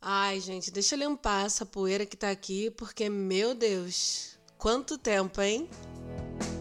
Ai, gente, deixa eu limpar essa poeira que tá aqui, porque, meu Deus, quanto tempo, hein?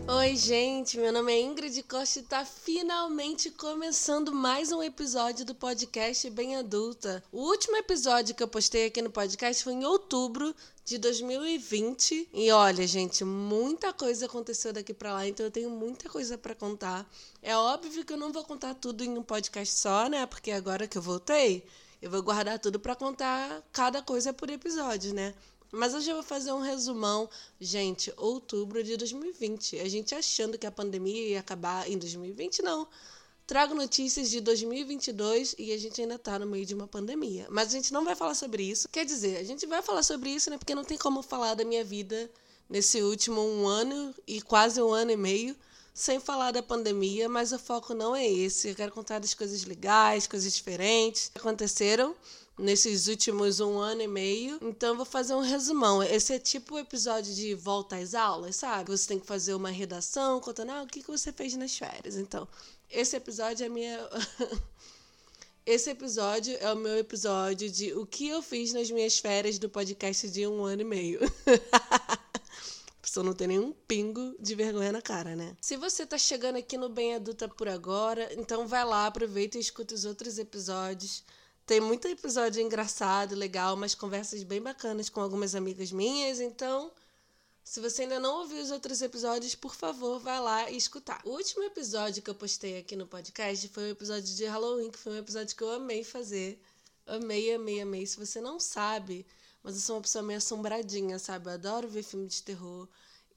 Oi, gente, meu nome é Ingrid Costa e tá finalmente começando mais um episódio do podcast Bem Adulta. O último episódio que eu postei aqui no podcast foi em outubro de 2020. E olha, gente, muita coisa aconteceu daqui para lá, então eu tenho muita coisa para contar. É óbvio que eu não vou contar tudo em um podcast só, né? Porque agora que eu voltei, eu vou guardar tudo para contar cada coisa por episódio, né? Mas hoje eu vou fazer um resumão. Gente, outubro de 2020. A gente achando que a pandemia ia acabar em 2020, não. Trago notícias de 2022 e a gente ainda tá no meio de uma pandemia. Mas a gente não vai falar sobre isso. Quer dizer, a gente vai falar sobre isso, né? Porque não tem como falar da minha vida nesse último um ano e quase um ano e meio sem falar da pandemia, mas o foco não é esse. Eu quero contar das coisas legais, coisas diferentes que aconteceram nesses últimos um ano e meio. Então vou fazer um resumão. Esse é tipo o episódio de volta às aulas, sabe? Você tem que fazer uma redação contando ah, o que, você fez nas férias. Então, esse episódio é minha. Esse episódio é o meu episódio de o que eu fiz nas minhas férias do podcast de um ano e meio. pessoa não tem nenhum pingo de vergonha na cara, né? Se você tá chegando aqui no Bem Adulta por agora, então vai lá, aproveita e escuta os outros episódios. Tem muito episódio engraçado, legal, umas conversas bem bacanas com algumas amigas minhas, então. Se você ainda não ouviu os outros episódios, por favor, vai lá e escutar. O último episódio que eu postei aqui no podcast foi o episódio de Halloween, que foi um episódio que eu amei fazer. Amei, amei, amei. Se você não sabe, mas eu sou uma pessoa meio assombradinha, sabe? Eu adoro ver filme de terror,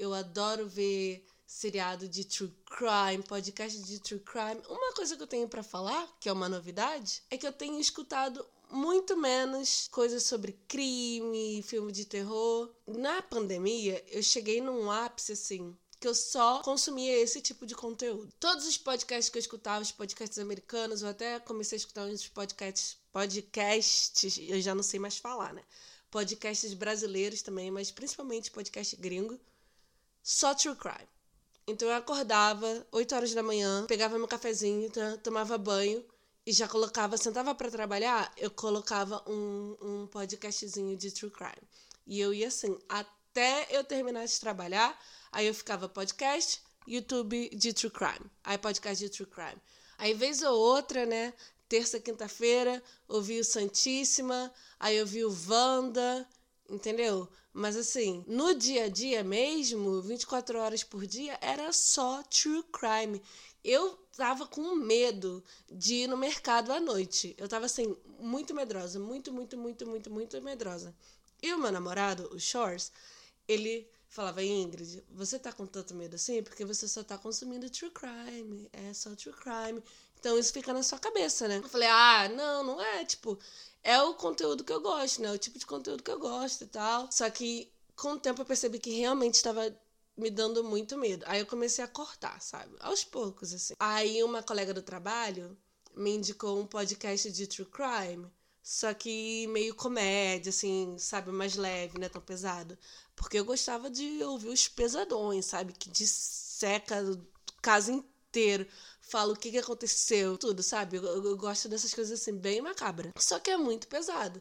eu adoro ver seriado de true crime, podcast de true crime. Uma coisa que eu tenho para falar, que é uma novidade, é que eu tenho escutado muito menos coisas sobre crime, filme de terror. Na pandemia, eu cheguei num ápice assim, que eu só consumia esse tipo de conteúdo. Todos os podcasts que eu escutava, os podcasts americanos, eu até comecei a escutar uns podcasts, podcasts, eu já não sei mais falar, né? podcasts brasileiros também, mas principalmente podcast gringo, só true crime. Então eu acordava 8 horas da manhã, pegava meu cafezinho, tomava banho e já colocava, sentava para trabalhar, eu colocava um, um podcastzinho de true crime. E eu ia assim, até eu terminar de trabalhar, aí eu ficava podcast, YouTube de true crime, aí podcast de true crime. Aí vez ou outra, né, terça, quinta-feira, ouvi o Santíssima, aí eu vi o Wanda, entendeu? Mas assim, no dia a dia mesmo, 24 horas por dia, era só true crime. Eu tava com medo de ir no mercado à noite. Eu tava assim, muito medrosa, muito, muito, muito, muito, muito medrosa. E o meu namorado, o Shores, ele falava, Ingrid, você tá com tanto medo assim porque você só tá consumindo true crime. É só true crime. Então isso fica na sua cabeça, né? Eu falei, ah, não, não é, tipo, é o conteúdo que eu gosto, né? O tipo de conteúdo que eu gosto e tal. Só que com o tempo eu percebi que realmente estava me dando muito medo. Aí eu comecei a cortar, sabe? Aos poucos, assim. Aí uma colega do trabalho me indicou um podcast de true crime. Só que meio comédia, assim, sabe? Mais leve, não é tão pesado. Porque eu gostava de ouvir os pesadões, sabe? Que disseca o caso inteiro fala o que, que aconteceu, tudo, sabe? Eu, eu, gosto dessas coisas assim, bem macabra. Só que é muito pesado.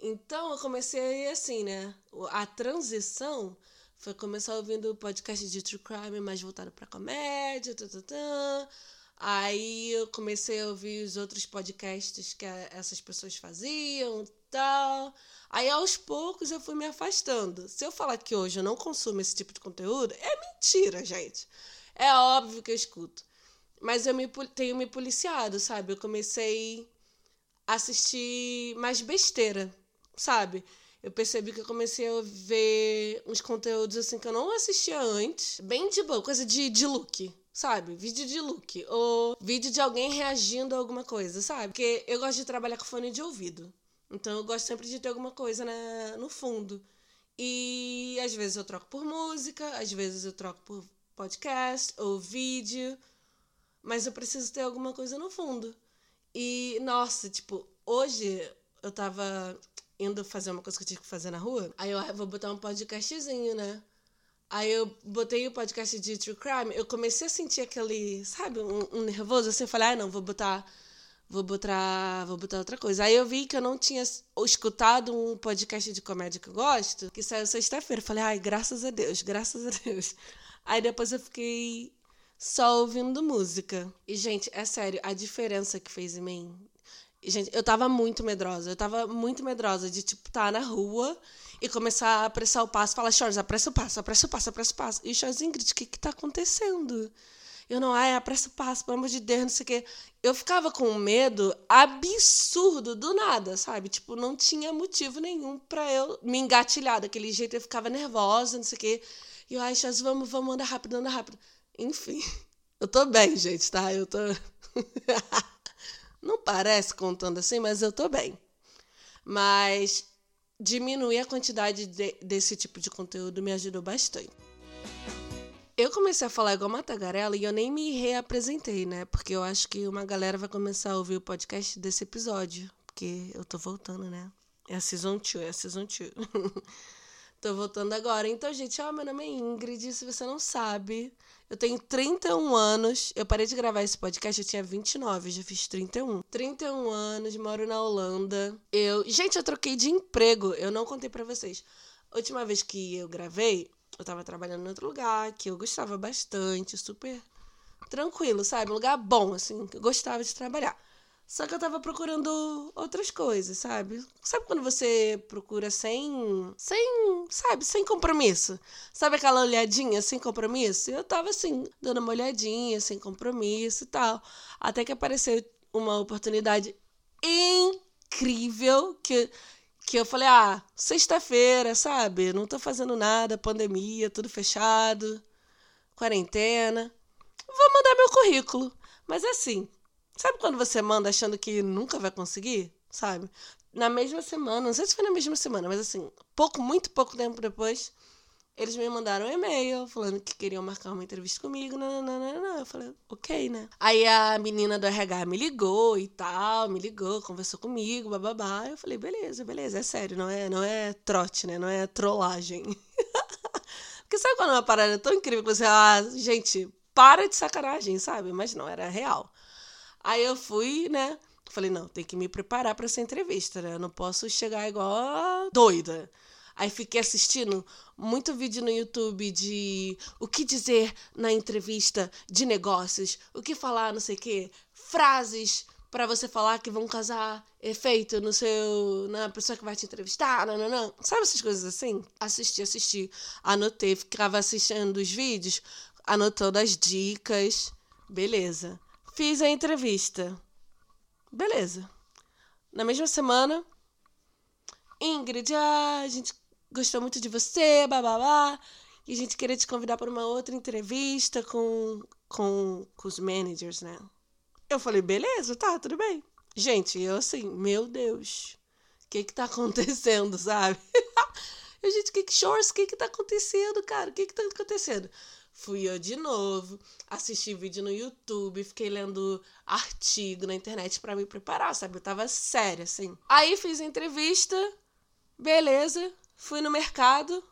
Então eu comecei assim, né? A transição foi começar ouvindo podcast de true crime mais voltado pra comédia, tatatã. Aí eu comecei a ouvir os outros podcasts que essas pessoas faziam tal. Aí aos poucos eu fui me afastando. Se eu falar que hoje eu não consumo esse tipo de conteúdo, é mentira, gente. É óbvio que eu escuto. Mas eu me, tenho me policiado, sabe? Eu comecei a assistir mais besteira, sabe? Eu percebi que eu comecei a ver uns conteúdos assim que eu não assistia antes. Bem de boa, coisa de, de look, sabe? Vídeo de look. Ou vídeo de alguém reagindo a alguma coisa, sabe? Porque eu gosto de trabalhar com fone de ouvido. Então eu gosto sempre de ter alguma coisa na, no fundo. E às vezes eu troco por música, às vezes eu troco por podcast ou vídeo mas eu preciso ter alguma coisa no fundo. E, nossa, tipo, hoje eu tava indo fazer uma coisa que eu tinha que fazer na rua. Aí eu ah, vou botar um podcastzinho, né? Aí eu botei o podcast de True Crime. Eu comecei a sentir aquele, sabe, um, um nervoso assim. Eu falei, ah, não, vou botar vou botar, vou botar outra coisa. Aí eu vi que eu não tinha escutado um podcast de comédia que eu gosto, que saiu sexta-feira. Falei, ai, graças a Deus, graças a Deus. Aí depois eu fiquei só ouvindo música. E, gente, é sério, a diferença que fez em mim. Gente, eu tava muito medrosa. Eu tava muito medrosa de, tipo, tá na rua e começar a apressar o passo. Falar, Chores, apressa o passo, apressa o passo, apressa o passo. E o Chores, Ingrid, o que que tá acontecendo? Eu não, ai, apressa o passo, pelo amor de Deus, não sei o quê. Eu ficava com um medo absurdo do nada, sabe? Tipo, não tinha motivo nenhum para eu me engatilhar daquele jeito. Eu ficava nervosa, não sei o quê. E eu, ai, Chores, vamos, vamos, andar rápido, andar rápido. Enfim, eu tô bem, gente, tá? Eu tô. Não parece contando assim, mas eu tô bem. Mas diminuir a quantidade de, desse tipo de conteúdo me ajudou bastante. Eu comecei a falar igual uma tagarela e eu nem me reapresentei, né? Porque eu acho que uma galera vai começar a ouvir o podcast desse episódio. Porque eu tô voltando, né? É a Season 2, é a Season 2. tô voltando agora. Então, gente, ó, meu nome é Ingrid. Se você não sabe, eu tenho 31 anos. Eu parei de gravar esse podcast, eu tinha 29, já fiz 31. 31 anos, moro na Holanda. Eu, gente, eu troquei de emprego. Eu não contei para vocês. A última vez que eu gravei, eu tava trabalhando em outro lugar que eu gostava bastante, super tranquilo, sabe? Um lugar bom assim, que eu gostava de trabalhar. Só que eu tava procurando outras coisas, sabe? Sabe quando você procura sem. sem. sabe? Sem compromisso? Sabe aquela olhadinha sem compromisso? Eu tava assim, dando uma olhadinha, sem compromisso e tal. Até que apareceu uma oportunidade incrível que. Que eu falei, ah, sexta-feira, sabe? Não tô fazendo nada, pandemia, tudo fechado, quarentena. Vou mandar meu currículo. Mas assim, Sabe quando você manda achando que nunca vai conseguir? Sabe? Na mesma semana, não sei se foi na mesma semana, mas assim, pouco, muito pouco tempo depois, eles me mandaram um e-mail falando que queriam marcar uma entrevista comigo. Não. Eu falei, ok, né? Aí a menina do RH me ligou e tal, me ligou, conversou comigo, bababá. Eu falei, beleza, beleza, é sério, não é, não é trote, né? Não é trollagem. Porque sabe quando é uma parada tão incrível que você, ah, gente, para de sacanagem, sabe? Mas não, era real. Aí eu fui, né? Falei, não, tem que me preparar para essa entrevista, né? Eu não posso chegar igual doida. Aí fiquei assistindo muito vídeo no YouTube de o que dizer na entrevista de negócios, o que falar, não sei o quê, frases para você falar que vão casar efeito no seu na pessoa que vai te entrevistar, não, não, não. Sabe essas coisas assim? Assisti, assisti, anotei, ficava assistindo os vídeos, anotando as dicas. Beleza. Fiz a entrevista. Beleza. Na mesma semana, Ingrid, ah, a gente gostou muito de você, babá, e a gente queria te convidar para uma outra entrevista com, com, com os managers, né? Eu falei, beleza, tá, tudo bem. Gente, eu assim, meu Deus, o que que tá acontecendo, sabe? eu, gente, que que shorts, o que que tá acontecendo, cara? O que que tá acontecendo? Fui eu de novo, assisti vídeo no YouTube, fiquei lendo artigo na internet para me preparar, sabe? Eu tava séria, assim. Aí fiz entrevista, beleza, fui no mercado.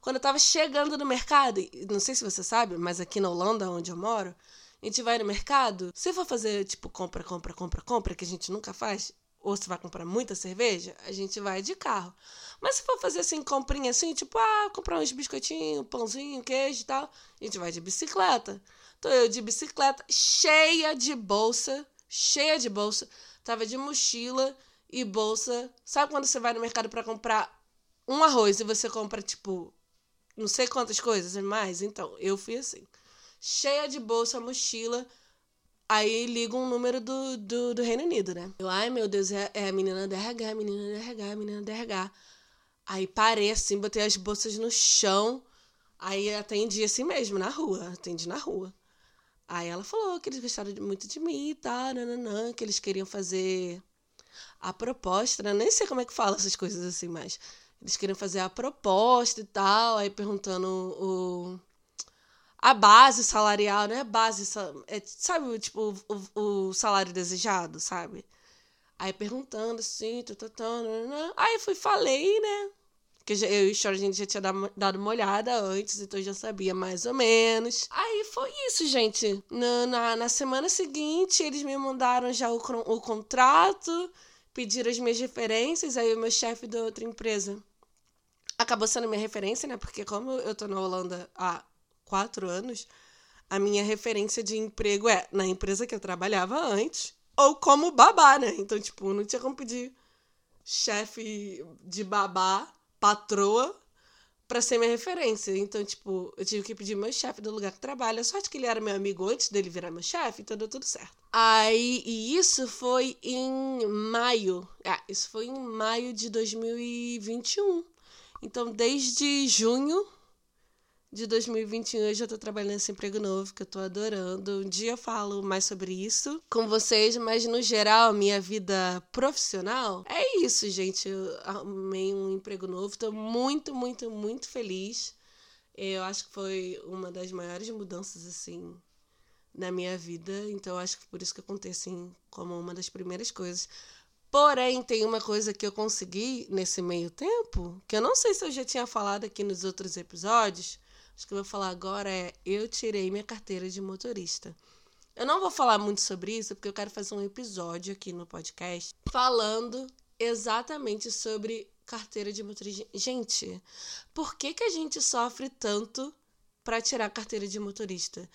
Quando eu tava chegando no mercado, não sei se você sabe, mas aqui na Holanda, onde eu moro, a gente vai no mercado, se for fazer, tipo, compra, compra, compra, compra, que a gente nunca faz, ou se vai comprar muita cerveja, a gente vai de carro. Mas se for fazer assim, comprinha assim, tipo, ah, comprar uns biscoitinhos, pãozinho, queijo e tal, a gente vai de bicicleta. Tô eu de bicicleta, cheia de bolsa, cheia de bolsa. Tava de mochila e bolsa. Sabe quando você vai no mercado para comprar um arroz e você compra, tipo, não sei quantas coisas mais? Então, eu fui assim. Cheia de bolsa, mochila Aí liga um número do, do, do, Reino Unido, né? Eu, ai meu Deus, é, é a menina da RH, a menina da RH, a menina da RH. Aí parei assim, botei as bolsas no chão. Aí atendi assim mesmo, na rua. Atendi na rua. Aí ela falou que eles gostaram muito de mim e tal, nananã, que eles queriam fazer a proposta, né? Nem sei como é que fala essas coisas assim, mas eles queriam fazer a proposta e tal. Aí perguntando o a base salarial, não é base, é, sabe, tipo, o, o salário desejado, sabe? Aí perguntando assim, aí fui, falei, né? Porque eu e o Short a gente já tinha dado uma olhada antes, então já sabia mais ou menos. Aí foi isso, gente. Na, na, na semana seguinte, eles me mandaram já o, o contrato, pediram as minhas referências. Aí o meu chefe da outra empresa acabou sendo minha referência, né? Porque como eu tô na Holanda há quatro anos, a minha referência de emprego é na empresa que eu trabalhava antes ou como babá, né? Então, tipo, não tinha como pedir chefe de babá patroa para ser minha referência. Então, tipo, eu tive que pedir meu chefe do lugar que trabalha. Sorte que ele era meu amigo antes dele virar meu chefe, então deu tudo certo. Aí, e isso foi em maio. Ah, isso foi em maio de 2021. Então, desde junho de 2021 eu já tô trabalhando nesse emprego novo que eu tô adorando. Um dia eu falo mais sobre isso com vocês, mas no geral, minha vida profissional é isso, gente. Eu arrumei um emprego novo, tô muito, muito, muito feliz. Eu acho que foi uma das maiores mudanças, assim, na minha vida. Então, acho que por isso que eu contei, assim, como uma das primeiras coisas. Porém, tem uma coisa que eu consegui nesse meio tempo, que eu não sei se eu já tinha falado aqui nos outros episódios, Acho que eu vou falar agora é eu tirei minha carteira de motorista. Eu não vou falar muito sobre isso porque eu quero fazer um episódio aqui no podcast falando exatamente sobre carteira de motorista. Gente, por que, que a gente sofre tanto para tirar a carteira de motorista?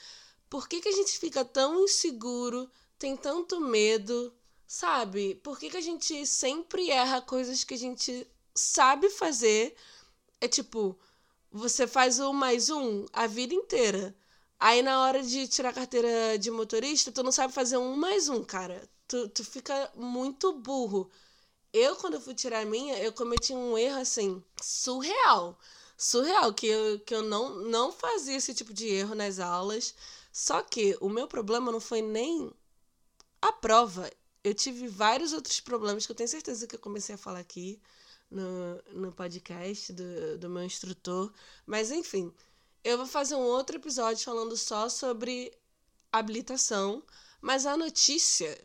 Por que, que a gente fica tão inseguro, tem tanto medo, sabe? Por que, que a gente sempre erra coisas que a gente sabe fazer? É tipo, você faz um mais um a vida inteira. Aí na hora de tirar a carteira de motorista, tu não sabe fazer um mais um, cara. Tu, tu fica muito burro. Eu, quando fui tirar a minha, eu cometi um erro assim, surreal. Surreal, que eu, que eu não, não fazia esse tipo de erro nas aulas. Só que o meu problema não foi nem a prova. Eu tive vários outros problemas que eu tenho certeza que eu comecei a falar aqui no, no podcast do, do meu instrutor. Mas enfim, eu vou fazer um outro episódio falando só sobre habilitação. Mas a notícia,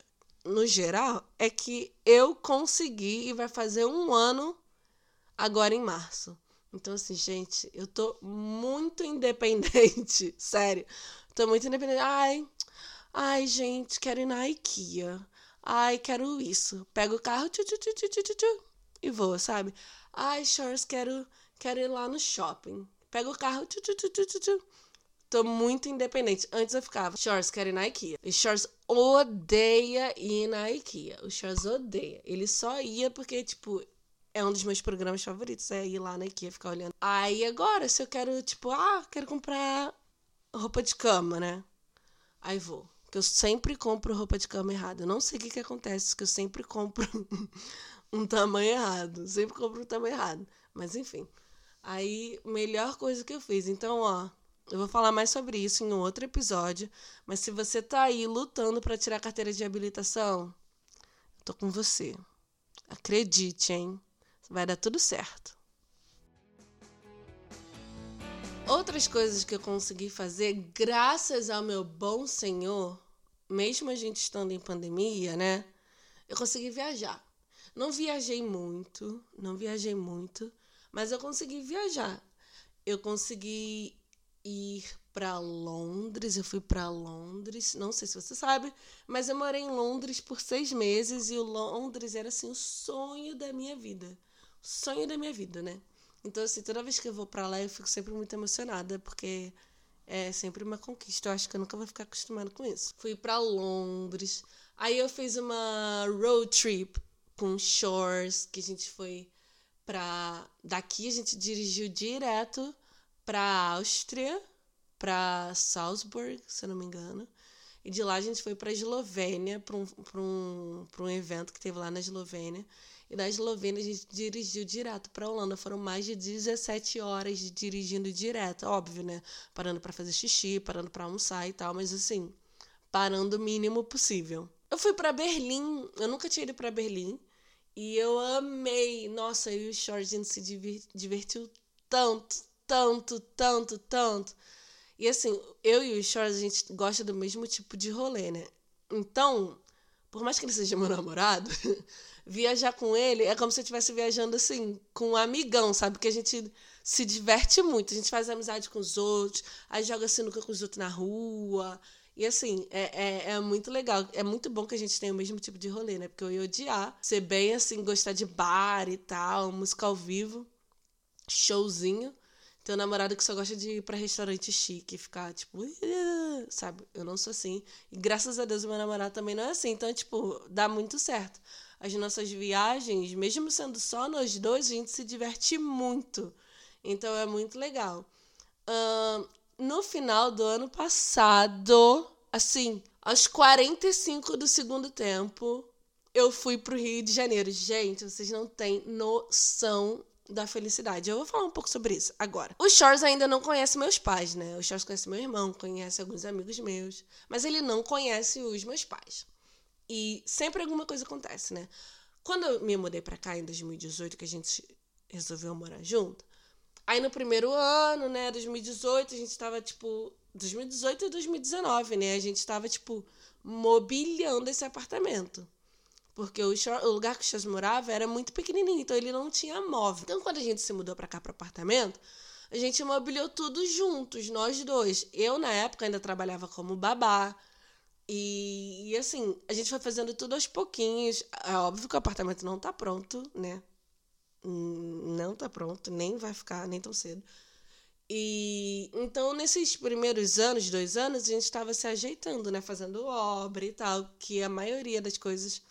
no geral, é que eu consegui e vai fazer um ano agora em março. Então, assim, gente, eu tô muito independente. Sério. Tô muito independente. Ai, ai, gente, quero ir na IKEA. Ai, quero isso. Pego o carro, tchu, tchu, tchu, tchu, tchu, tchu, e vou, sabe? Ai, Shores, quero, quero ir lá no shopping. Pego o carro, tchu. Tô muito independente. Antes eu ficava, Shores, quero ir na IKEA. E Shores odeia ir na IKEA. O Shores odeia. Ele só ia porque, tipo, é um dos meus programas favoritos, é ir lá na IKEA, ficar olhando. Aí agora, se eu quero, tipo, ah, quero comprar roupa de cama, né? Aí vou. Que eu sempre compro roupa de cama errada. Eu não sei o que, que acontece, que eu sempre compro um tamanho errado. Sempre compro um tamanho errado. Mas enfim. Aí, melhor coisa que eu fiz. Então, ó, eu vou falar mais sobre isso em um outro episódio. Mas se você tá aí lutando para tirar carteira de habilitação, tô com você. Acredite, hein? Vai dar tudo certo. Outras coisas que eu consegui fazer, graças ao meu bom Senhor, mesmo a gente estando em pandemia, né? Eu consegui viajar. Não viajei muito, não viajei muito, mas eu consegui viajar. Eu consegui ir para Londres, eu fui para Londres, não sei se você sabe, mas eu morei em Londres por seis meses e o Londres era assim o sonho da minha vida, o sonho da minha vida, né? Então assim, toda vez que eu vou para lá eu fico sempre muito emocionada porque é sempre uma conquista. Eu acho que eu nunca vou ficar acostumada com isso. Fui para Londres, aí eu fiz uma road trip com Shores, que a gente foi para daqui a gente dirigiu direto para Áustria, para Salzburg, se eu não me engano. E de lá a gente foi para Eslovênia, para um, um, um evento que teve lá na Eslovênia. E da Eslovênia a gente dirigiu direto para Holanda. Foram mais de 17 horas dirigindo direto. Óbvio, né? Parando para fazer xixi, parando para almoçar e tal. Mas assim, parando o mínimo possível. Eu fui para Berlim. Eu nunca tinha ido para Berlim. E eu amei. Nossa, e o Jorginho se divertiu tanto, tanto, tanto, tanto. E assim, eu e o Shores, a gente gosta do mesmo tipo de rolê, né? Então, por mais que ele seja meu namorado, viajar com ele é como se eu estivesse viajando assim, com um amigão, sabe? Que a gente se diverte muito, a gente faz amizade com os outros, aí joga sinuca com os outros na rua. E assim, é, é, é, muito legal. É muito bom que a gente tenha o mesmo tipo de rolê, né? Porque eu ia odiar ser bem assim, gostar de bar e tal, música ao vivo, showzinho. Tem um namorado que só gosta de ir pra restaurante chique, ficar tipo, sabe? Eu não sou assim. E graças a Deus o meu namorado também não é assim. Então, tipo, dá muito certo. As nossas viagens, mesmo sendo só nós dois, a gente se diverte muito. Então é muito legal. Uh, no final do ano passado, assim, aos 45 do segundo tempo, eu fui pro Rio de Janeiro. Gente, vocês não têm noção da felicidade. Eu vou falar um pouco sobre isso agora. O Shores ainda não conhece meus pais, né? O Shores conhece meu irmão, conhece alguns amigos meus, mas ele não conhece os meus pais. E sempre alguma coisa acontece, né? Quando eu me mudei para cá em 2018, que a gente resolveu morar junto, aí no primeiro ano, né, 2018, a gente tava tipo 2018 e 2019, né? A gente tava tipo mobiliando esse apartamento. Porque o, o lugar que o Chas morava era muito pequenininho, então ele não tinha móvel. Então, quando a gente se mudou para cá, para apartamento, a gente mobiliou tudo juntos, nós dois. Eu, na época, ainda trabalhava como babá. E, e, assim, a gente foi fazendo tudo aos pouquinhos. É óbvio que o apartamento não tá pronto, né? Hum, não tá pronto, nem vai ficar, nem tão cedo. E então, nesses primeiros anos, dois anos, a gente estava se ajeitando, né? Fazendo obra e tal, que a maioria das coisas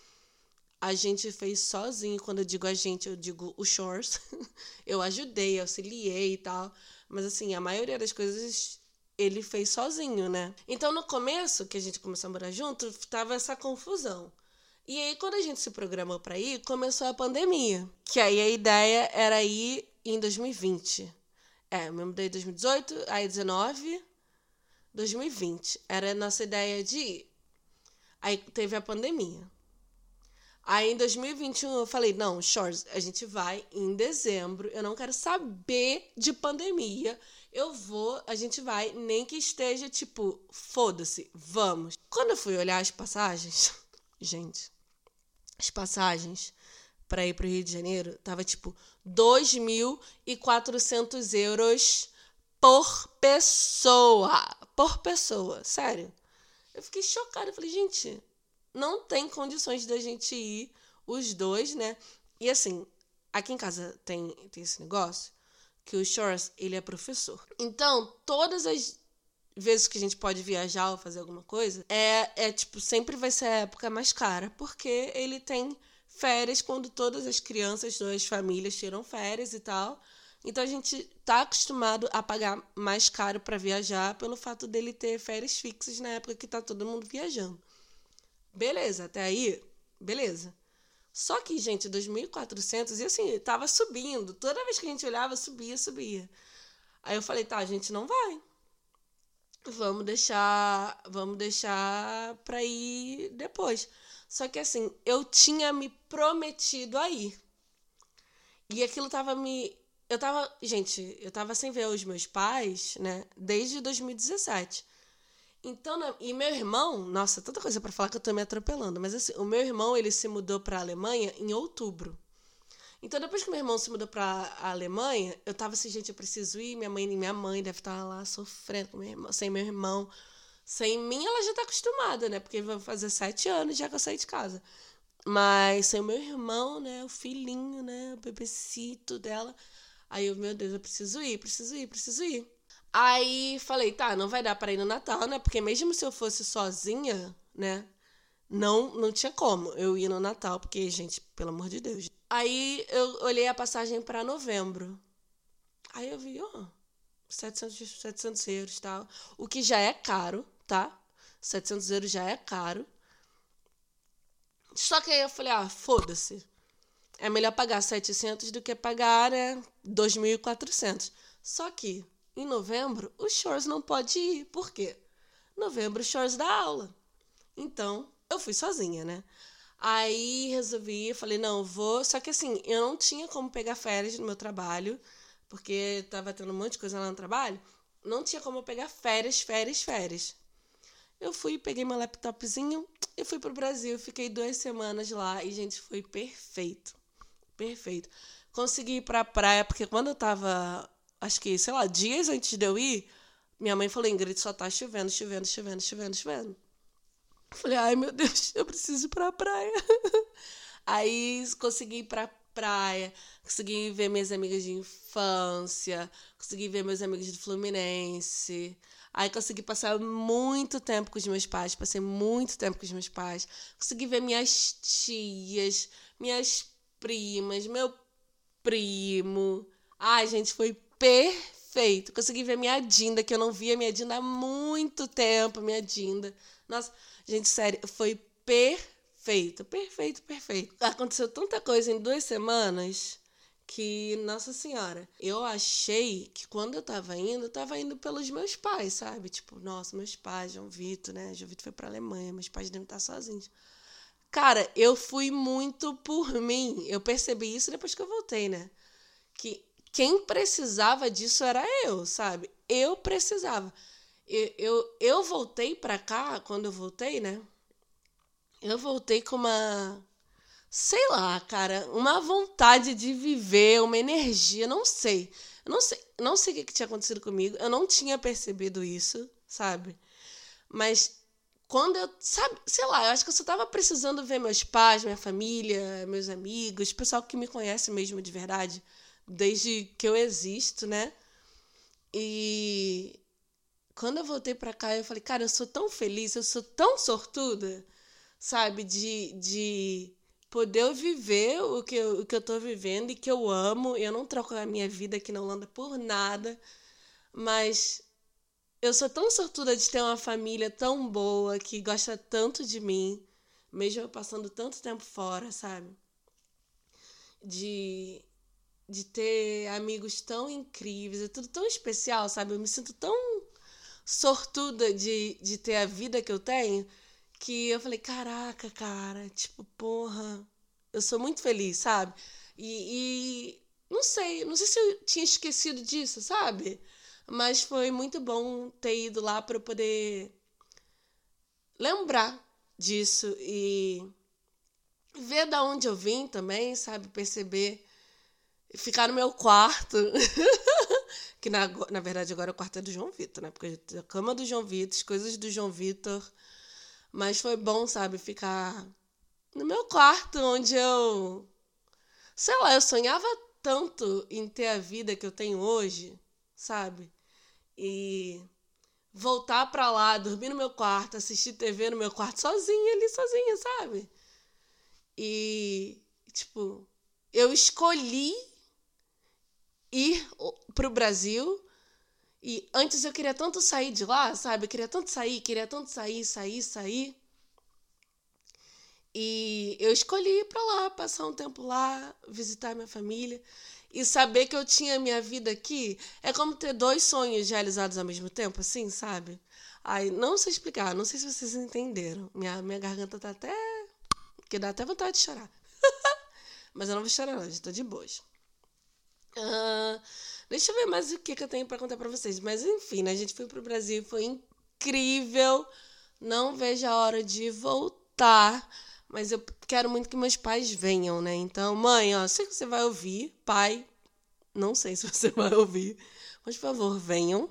a gente fez sozinho. Quando eu digo a gente, eu digo o Shores. eu ajudei, auxiliei e tal. Mas assim, a maioria das coisas ele fez sozinho, né? Então no começo, que a gente começou a morar junto, tava essa confusão. E aí, quando a gente se programou para ir, começou a pandemia. Que aí a ideia era ir em 2020. É, eu me mudei em 2018, aí 19, 2020. Era a nossa ideia de ir. Aí teve a pandemia. Aí em 2021 eu falei: não, Shores, a gente vai em dezembro. Eu não quero saber de pandemia. Eu vou, a gente vai, nem que esteja tipo, foda-se, vamos. Quando eu fui olhar as passagens, gente, as passagens para ir pro Rio de Janeiro tava tipo 2.400 euros por pessoa. Por pessoa, sério. Eu fiquei chocada. Falei, gente, não tem condições da gente ir os dois, né? E assim, aqui em casa tem, tem esse negócio que o Shores, ele é professor. Então, todas as vezes que a gente pode viajar ou fazer alguma coisa, é, é tipo, sempre vai ser a época mais cara, porque ele tem férias quando todas as crianças, todas as famílias tiram férias e tal. Então a gente tá acostumado a pagar mais caro para viajar pelo fato dele ter férias fixas na época que tá todo mundo viajando. Beleza, até aí, beleza. Só que, gente, 2.400 e assim, tava subindo. Toda vez que a gente olhava, subia, subia. Aí eu falei, tá, a gente não vai. Vamos deixar, vamos deixar pra ir depois. Só que assim, eu tinha me prometido a ir. E aquilo tava me eu tava, gente, eu tava sem ver os meus pais, né, desde 2017. Então, e meu irmão, nossa, tanta coisa para falar que eu tô me atropelando, mas assim, o meu irmão, ele se mudou para Alemanha em outubro. Então, depois que meu irmão se mudou para a Alemanha, eu tava assim, gente, eu preciso ir, minha mãe, minha mãe deve estar lá sofrendo com meu irmão, sem meu irmão. Sem mim, ela já tá acostumada, né? Porque vai fazer sete anos já que eu saí de casa. Mas sem o meu irmão, né? O filhinho, né? O bebecito dela. Aí eu, meu Deus, eu preciso ir, preciso ir, preciso ir. Aí falei, tá, não vai dar para ir no Natal, né? Porque mesmo se eu fosse sozinha, né? Não, não tinha como eu ir no Natal, porque, gente, pelo amor de Deus. Aí eu olhei a passagem para novembro. Aí eu vi, ó, oh, 700, 700 euros e tal. O que já é caro, tá? 700 euros já é caro. Só que aí eu falei, ah, foda-se. É melhor pagar 700 do que pagar né, 2.400. Só que em novembro, o Shores não pode ir. Por quê? Novembro, o Shores dá aula. Então, eu fui sozinha, né? Aí resolvi, falei, não, vou. Só que assim, eu não tinha como pegar férias no meu trabalho, porque tava tendo um monte de coisa lá no trabalho. Não tinha como pegar férias, férias, férias. eu fui, peguei meu laptopzinho e fui pro Brasil. Fiquei duas semanas lá e, gente, foi perfeito. Perfeito. Consegui ir pra praia, porque quando eu tava, acho que, sei lá, dias antes de eu ir, minha mãe falou: Ingrid, só tá chovendo, chovendo, chovendo, chovendo, chovendo. Falei: ai meu Deus, eu preciso ir pra praia. Aí consegui ir pra praia, consegui ver minhas amigas de infância, consegui ver meus amigos do Fluminense. Aí consegui passar muito tempo com os meus pais, passei muito tempo com os meus pais. Consegui ver minhas tias, minhas primas, meu primo. Ai, gente, foi perfeito. Consegui ver minha Dinda, que eu não via minha Dinda há muito tempo, minha Dinda. Nossa, gente, sério, foi perfeito, perfeito, perfeito. Aconteceu tanta coisa em duas semanas que, nossa senhora, eu achei que quando eu tava indo, eu tava indo pelos meus pais, sabe? Tipo, nossa, meus pais, João Vitor, né? João Vitor foi pra Alemanha, meus pais devem estar sozinhos. Cara, eu fui muito por mim. Eu percebi isso depois que eu voltei, né? Que quem precisava disso era eu, sabe? Eu precisava. Eu, eu, voltei pra cá, quando eu voltei, né? Eu voltei com uma sei lá, cara, uma vontade de viver, uma energia, não sei. Eu não sei, não sei o que, que tinha acontecido comigo. Eu não tinha percebido isso, sabe? Mas quando eu, sabe, sei lá, eu acho que eu só tava precisando ver meus pais, minha família, meus amigos, pessoal que me conhece mesmo de verdade, desde que eu existo, né? E quando eu voltei para cá, eu falei, cara, eu sou tão feliz, eu sou tão sortuda, sabe, de, de poder viver o que, eu, o que eu tô vivendo e que eu amo. Eu não troco a minha vida aqui na Holanda por nada, mas eu sou tão sortuda de ter uma família tão boa que gosta tanto de mim, mesmo eu passando tanto tempo fora, sabe? De, de ter amigos tão incríveis, é tudo tão especial, sabe? Eu me sinto tão sortuda de, de ter a vida que eu tenho que eu falei, caraca, cara, tipo, porra, eu sou muito feliz, sabe? E, e, não sei, não sei se eu tinha esquecido disso, sabe? Mas foi muito bom ter ido lá para poder lembrar disso e ver da onde eu vim também, sabe? Perceber, ficar no meu quarto. que na, na verdade agora o quarto é do João Vitor, né? Porque a cama do João Vitor, as coisas do João Vitor mas foi bom, sabe, ficar no meu quarto, onde eu. Sei lá, eu sonhava tanto em ter a vida que eu tenho hoje, sabe? E voltar pra lá, dormir no meu quarto, assistir TV no meu quarto, sozinha ali, sozinha, sabe? E, tipo, eu escolhi ir pro Brasil e antes eu queria tanto sair de lá, sabe? Eu queria tanto sair, queria tanto sair, sair, sair. E eu escolhi ir para lá, passar um tempo lá, visitar minha família e saber que eu tinha minha vida aqui é como ter dois sonhos realizados ao mesmo tempo, assim, sabe? Ai, não sei explicar, não sei se vocês entenderam. Minha, minha garganta tá até. que dá até vontade de chorar. Mas eu não vou chorar, não, já tô de boas. Deixa eu ver mais o que, que eu tenho para contar para vocês. Mas enfim, né? A gente foi pro Brasil, foi incrível. Não vejo a hora de voltar. Mas eu quero muito que meus pais venham, né? Então, mãe, ó, sei que você vai ouvir. Pai, não sei se você vai ouvir. Mas, por favor, venham.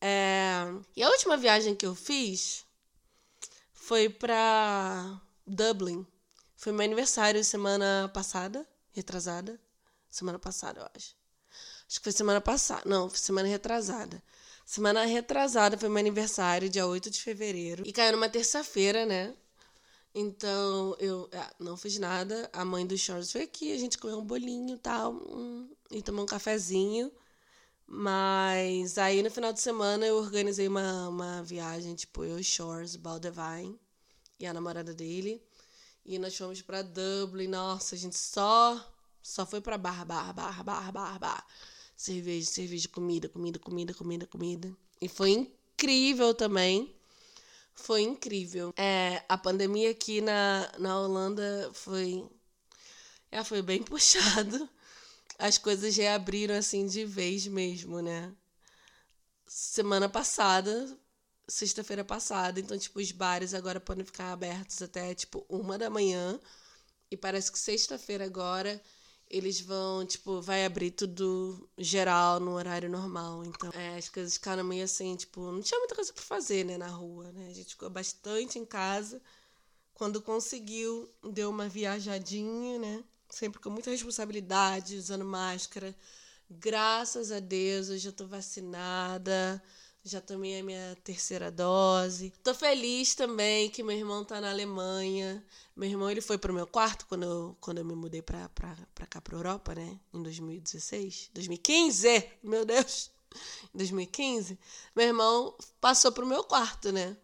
É... E a última viagem que eu fiz foi para Dublin. Foi meu aniversário semana passada, retrasada. Semana passada, eu acho. Acho que foi semana passada. Não, foi semana retrasada. Semana retrasada foi meu aniversário, dia 8 de fevereiro. E caiu numa terça-feira, né? Então eu ah, não fiz nada. A mãe do Shores foi aqui, a gente comeu um bolinho tal, hum, e tomou um cafezinho. Mas aí no final de semana eu organizei uma, uma viagem, tipo, eu, Shores, Baldevine e a namorada dele. E nós fomos para Dublin. Nossa, a gente só só foi para bar, bar, bar, bar, bar, bar cerveja, cerveja, comida, comida, comida, comida, comida. E foi incrível também. Foi incrível. É, a pandemia aqui na, na Holanda foi. É, foi bem puxado. As coisas reabriram assim de vez mesmo, né? Semana passada sexta-feira passada. Então, tipo, os bares agora podem ficar abertos até, tipo, uma da manhã. E parece que sexta-feira agora eles vão, tipo, vai abrir tudo geral no horário normal. Então, é, as coisas ficaram meio assim, tipo, não tinha muita coisa pra fazer, né, na rua, né? A gente ficou bastante em casa. Quando conseguiu, deu uma viajadinha, né? Sempre com muita responsabilidade, usando máscara. Graças a Deus, eu já tô vacinada. Já tomei a minha terceira dose. Tô feliz também que meu irmão tá na Alemanha. Meu irmão ele foi pro meu quarto quando eu, quando eu me mudei pra, pra, pra cá, pra Europa, né? Em 2016. 2015! Meu Deus! Em 2015. Meu irmão passou pro meu quarto, né?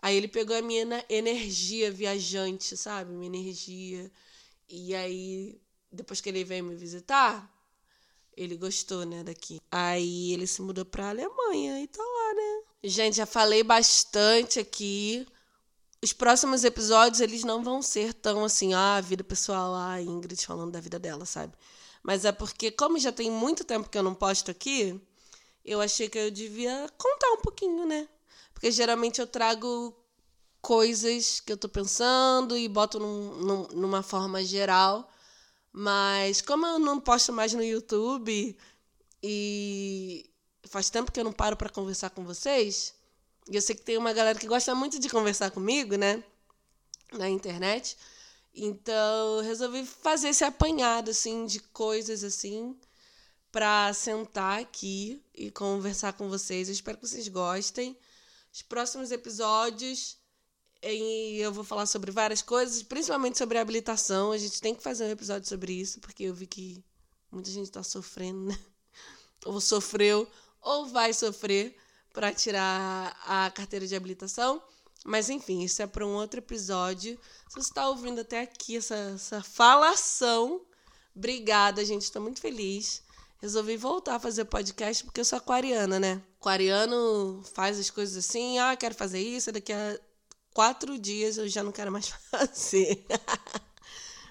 Aí ele pegou a minha energia viajante, sabe? Minha energia. E aí, depois que ele veio me visitar, ele gostou, né, daqui. Aí ele se mudou pra Alemanha e tá lá, né? Gente, já falei bastante aqui. Os próximos episódios, eles não vão ser tão assim, ah, vida pessoal, ah, Ingrid falando da vida dela, sabe? Mas é porque, como já tem muito tempo que eu não posto aqui, eu achei que eu devia contar um pouquinho, né? Porque geralmente eu trago coisas que eu tô pensando e boto num, num, numa forma geral. Mas como eu não posto mais no YouTube e faz tempo que eu não paro para conversar com vocês, e eu sei que tem uma galera que gosta muito de conversar comigo, né? Na internet. Então, eu resolvi fazer esse apanhado assim de coisas assim para sentar aqui e conversar com vocês. Eu espero que vocês gostem. Os próximos episódios e eu vou falar sobre várias coisas, principalmente sobre habilitação. A gente tem que fazer um episódio sobre isso, porque eu vi que muita gente está sofrendo, né? Ou sofreu, ou vai sofrer para tirar a carteira de habilitação. Mas enfim, isso é para um outro episódio. Se você está ouvindo até aqui essa, essa falação, obrigada, gente. Estou muito feliz. Resolvi voltar a fazer podcast porque eu sou aquariana, né? Aquariano faz as coisas assim, ah, quero fazer isso, daqui a quatro dias eu já não quero mais fazer.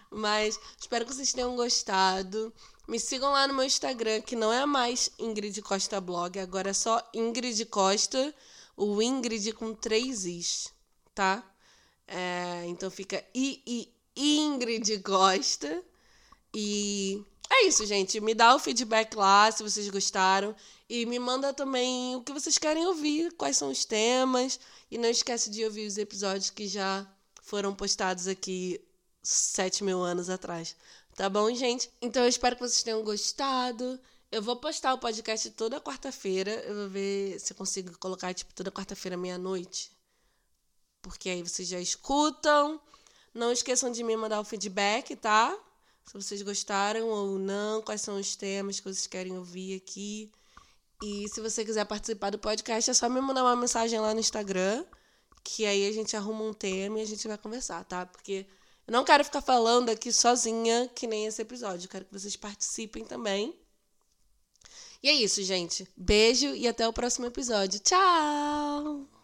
Mas espero que vocês tenham gostado. Me sigam lá no meu Instagram, que não é mais Ingrid Costa Blog, agora é só Ingrid Costa, o Ingrid com três Is, tá? É, então fica I, I, Ingrid Costa. E é isso, gente. Me dá o feedback lá se vocês gostaram. E me manda também o que vocês querem ouvir, quais são os temas. E não esquece de ouvir os episódios que já foram postados aqui sete mil anos atrás. Tá bom, gente? Então eu espero que vocês tenham gostado. Eu vou postar o podcast toda quarta-feira. Eu vou ver se eu consigo colocar, tipo, toda quarta-feira, meia-noite. Porque aí vocês já escutam. Não esqueçam de me mandar o feedback, tá? Se vocês gostaram ou não, quais são os temas que vocês querem ouvir aqui. E se você quiser participar do podcast, é só me mandar uma mensagem lá no Instagram, que aí a gente arruma um tema e a gente vai conversar, tá? Porque eu não quero ficar falando aqui sozinha, que nem esse episódio. Eu quero que vocês participem também. E é isso, gente. Beijo e até o próximo episódio. Tchau!